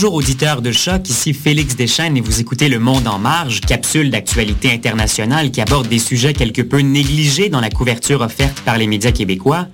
Bonjour auditeurs de Choc, ici Félix Deschênes et vous écoutez Le Monde en Marge, capsule d'actualité internationale qui aborde des sujets quelque peu négligés dans la couverture offerte par les médias québécois.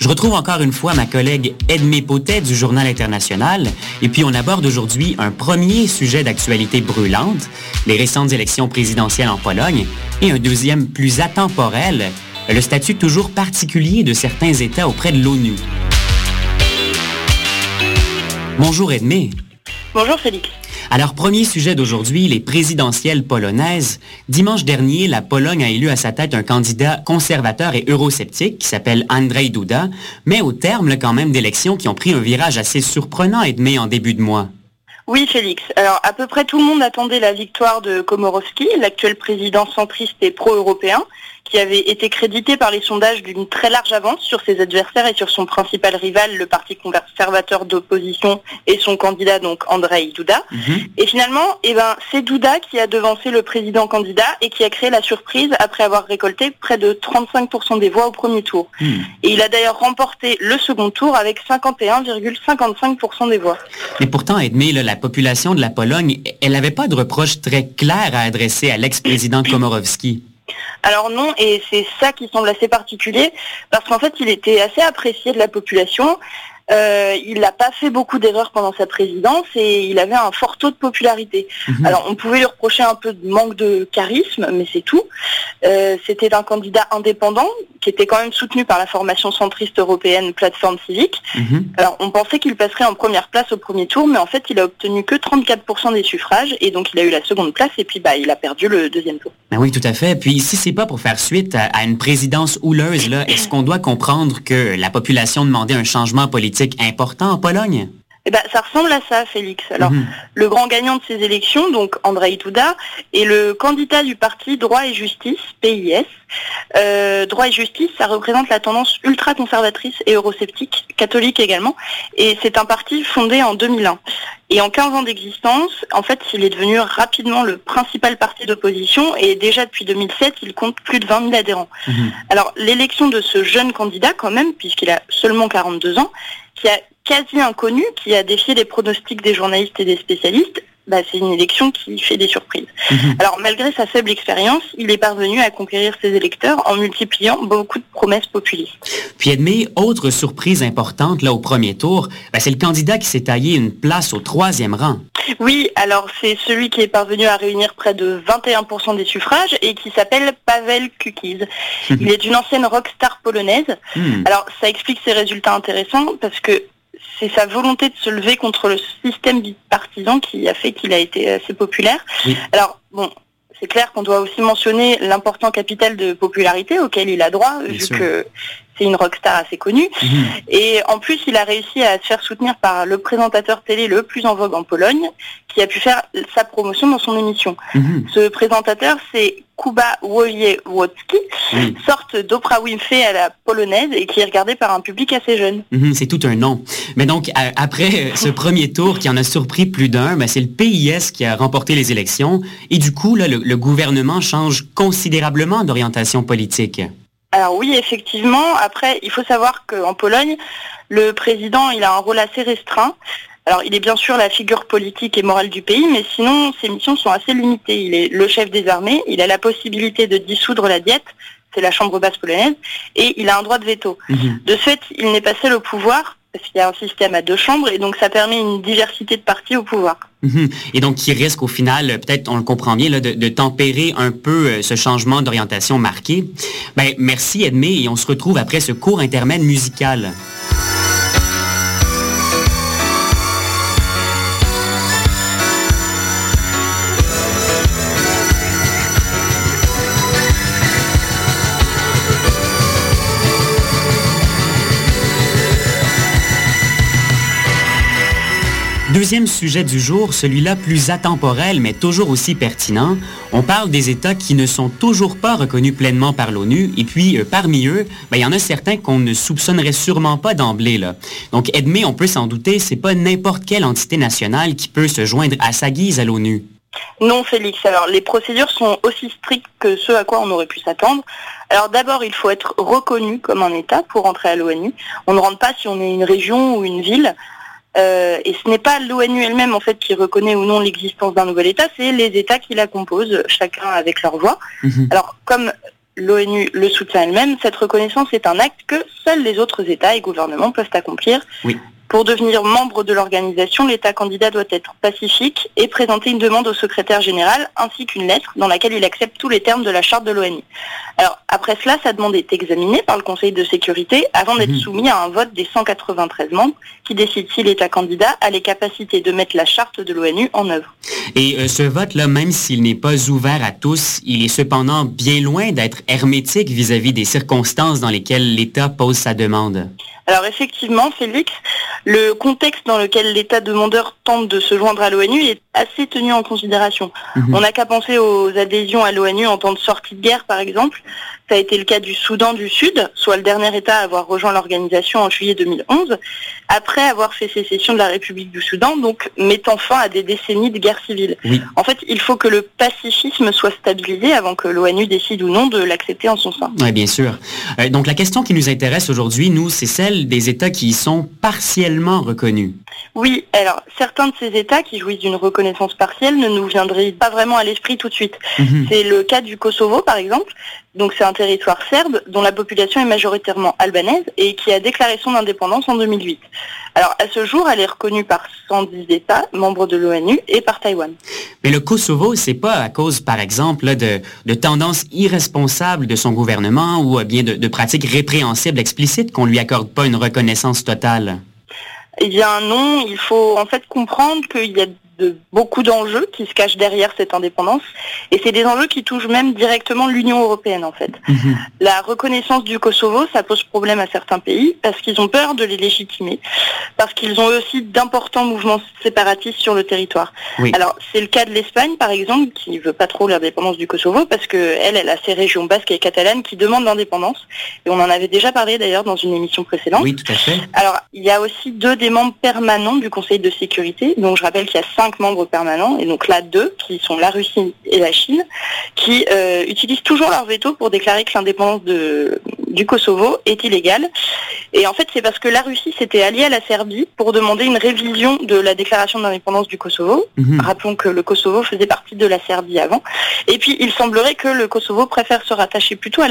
Je retrouve encore une fois ma collègue Edmé Potet du Journal International et puis on aborde aujourd'hui un premier sujet d'actualité brûlante, les récentes élections présidentielles en Pologne, et un deuxième plus atemporel, le statut toujours particulier de certains États auprès de l'ONU. Bonjour Edmé. Bonjour Félix. Alors, premier sujet d'aujourd'hui, les présidentielles polonaises. Dimanche dernier, la Pologne a élu à sa tête un candidat conservateur et eurosceptique qui s'appelle Andrzej Duda, mais au terme quand même d'élections qui ont pris un virage assez surprenant, Edmé, en début de mois. Oui, Félix. Alors, à peu près tout le monde attendait la victoire de Komorowski, l'actuel président centriste et pro-européen, qui avait été crédité par les sondages d'une très large avance sur ses adversaires et sur son principal rival, le parti conservateur d'opposition et son candidat, donc Andrei Duda. Mhm. Et finalement, eh ben, c'est Duda qui a devancé le président candidat et qui a créé la surprise après avoir récolté près de 35% des voix au premier tour. Hmm. Et il a d'ailleurs remporté le second tour avec 51,55% des voix. Mais pourtant, Edmé, la population de la Pologne, elle n'avait pas de reproche très clair à adresser à l'ex-président Komorowski. Alors non, et c'est ça qui semble assez particulier, parce qu'en fait, il était assez apprécié de la population. Euh, il n'a pas fait beaucoup d'erreurs pendant sa présidence et il avait un fort taux de popularité. Mhm. Alors on pouvait lui reprocher un peu de manque de charisme, mais c'est tout. Euh, c'était un candidat indépendant qui était quand même soutenu par la formation centriste européenne Plateforme Civique. Mhm. Alors on pensait qu'il passerait en première place au premier tour, mais en fait il a obtenu que 34% des suffrages et donc il a eu la seconde place et puis bah il a perdu le deuxième tour. Ben oui, tout à fait. Puis si c'est pas pour faire suite à, une présidence houleuse, est-ce qu'on doit comprendre que la population demandait un changement politique? Important en Pologne? Eh ben, ça ressemble à ça, Félix. Alors, mhm. le grand gagnant de ces élections, donc Andrei Duda, est le candidat du parti Droit et Justice, PIS. Euh, droit et Justice, ça représente la tendance ultra-conservatrice et eurosceptique, catholique également, et c'est un parti fondé en 2001. Et en 15 ans d'existence, en fait, il est devenu rapidement le principal parti d'opposition et déjà depuis 2007, il compte plus de 20 000 adhérents. Mhm. Alors, l'élection de ce jeune candidat, quand même, puisqu'il a seulement 42 ans, qui a quasi inconnu qui a défié les pronostics des journalistes et des spécialistes, bah, c'est une élection qui fait des surprises. Mhm. Alors malgré sa faible expérience, il est parvenu à conquérir ses électeurs en multipliant beaucoup de promesses populistes. Puis Edmé, autre surprise importante là au premier tour, bah, c'est le candidat qui s'est taillé une place au troisième rang. Oui, alors c'est celui qui est parvenu à réunir près de 21% des suffrages et qui s'appelle Pavel Kukiz. Mhm. Il est une ancienne rockstar polonaise. Hmm. Alors ça explique ses résultats intéressants parce que c'est sa volonté de se lever contre le système bipartisan qui a fait qu'il a été assez populaire. Alors, bon, c'est clair qu'on doit aussi mentionner l'important capital de popularité auquel il a droit, vu que c'est une rockstar assez connue. Mhm. Et en plus, il a réussi à se faire soutenir par le présentateur télé le plus en vogue en Pologne, qui a pu faire sa promotion dans son émission. Mhm. Ce présentateur, c'est Kuba Sorte d'Oprah Winfrey à la polonaise et qui est regardé par un public assez jeune. Mhm, c'est tout un nom. Mais donc, après euh, ce premier tour qui en a surpris plus d'un, ben, c'est le PIS qui a remporté les élections et du coup, là, le gouvernement change considérablement d'orientation politique. Alors oui, effectivement. Après, il faut savoir qu'en Pologne, le président, il a un rôle assez restreint. Alors, il est bien sûr la figure politique et morale du pays, mais sinon, ses missions sont assez limitées. Il est le chef des armées, il a la possibilité de dissoudre la diète, c'est la chambre basse polonaise, et il a un droit de veto. Mhm. De fait, il n'est pas seul au pouvoir, parce qu'il y a un système à deux chambres, et donc ça permet une diversité de partis au pouvoir. Mhm. Et donc qui risque au final, peut-être on le comprend bien, de, tempérer un peu euh, ce changement d'orientation marqué. Ben, merci Edmé, et on se retrouve après ce court intermède musical. Deuxième sujet du jour, celui-là plus atemporel mais toujours aussi pertinent. On parle des États qui ne sont toujours pas reconnus pleinement par l'ONU et puis euh, parmi eux, ben, il y en a certains qu'on ne soupçonnerait sûrement pas d'emblée. Donc Edmé, on peut s'en douter, c'est pas n'importe quelle entité nationale qui peut se joindre à sa guise à l'ONU. Non, Félix. Alors, les procédures sont aussi strictes que ce à quoi on aurait pu s'attendre. Alors, d'abord, il faut être reconnu comme un État pour entrer à l'ONU. On ne rentre pas si on est une région ou une ville. Euh, et ce n'est pas l'ONU elle-même en fait qui reconnaît ou non l'existence d'un nouvel État, c'est les États qui la composent, chacun avec leur voix. Mhm. Alors comme l'ONU le soutient elle-même, cette reconnaissance est un acte que seuls les autres États et gouvernements peuvent accomplir. Oui. Pour devenir membre de l'organisation, l'État candidat doit être pacifique et présenter une demande au secrétaire général ainsi qu'une lettre dans laquelle il accepte tous les termes de la charte de l'ONU. Alors après cela, sa demande est examinée par le Conseil de sécurité avant d'être mhm. soumis à un vote des 193 membres qui décide si l'État candidat a les capacités de mettre la charte de l'ONU en œuvre. Et euh, ce vote-là, même s'il n'est pas ouvert à tous, il est cependant bien loin d'être hermétique vis-à-vis des circonstances dans lesquelles l'État pose sa demande. Alors effectivement, Félix, le contexte dans lequel l'État demandeur tente de se joindre à l'ONU est assez tenu en considération. Mhm. On n'a qu'à penser aux adhésions à l'ONU en temps de sortie de guerre, par exemple. Ça a été le cas du Soudan du Sud, soit le dernier État à avoir rejoint l'organisation en juillet 2011, après avoir fait sécession de la République du Soudan, donc mettant fin à des décennies de guerre civile. En fait, il faut que le pacifisme soit stabilisé avant que l'ONU décide ou non de l'accepter en son sein. Oui, bien sûr. Euh, donc la question qui nous intéresse aujourd'hui, nous, c'est celle des États qui y sont partiellement reconnus. Oui, alors certains de ces États qui jouissent d'une reconnaissance partielle ne nous viendraient pas vraiment à l'esprit tout de suite. Mhm. C'est le cas du Kosovo, par exemple, donc c'est un territoire serbe dont la population est majoritairement albanaise et qui a déclaré son indépendance en 2008. Alors à ce jour, elle est reconnue par 110 États membres de l'ONU et par Taïwan. Mais le Kosovo, c'est pas à cause, par exemple, de, tendances irresponsables de son gouvernement ou bien de, de pratiques répréhensibles explicites qu'on lui accorde pas une reconnaissance totale? Eh bien non, il faut en fait comprendre qu'il y a de beaucoup d'enjeux qui se cachent derrière cette indépendance. Et c'est des enjeux qui touchent même directement l'Union européenne, en fait. Mhm. La reconnaissance du Kosovo, ça pose problème à certains pays parce qu'ils ont peur de les légitimer, parce qu'ils ont aussi d'importants mouvements séparatistes sur le territoire. Alors, c'est le cas de l'Espagne, par exemple, qui veut pas trop l'indépendance du Kosovo parce que elle, elle a ses régions basques et catalanes qui demandent l'indépendance. Et on en avait déjà parlé d'ailleurs dans une émission précédente. Oui, tout à fait. Alors, il y a aussi deux des membres permanents du Conseil de sécurité. Donc, je rappelle qu'il y a cinq membres permanents, et donc là deux, qui sont la Russie et la Chine, qui euh, utilisent toujours leur veto pour déclarer que l'indépendance du Kosovo est illégale. Et en fait, c'est parce que la Russie s'était alliée à la Serbie pour demander une révision de la déclaration d'indépendance du Kosovo. Mhm. Rappelons que le Kosovo faisait partie de la Serbie avant. Et puis, il semblerait que le Kosovo préfère se rattacher plutôt à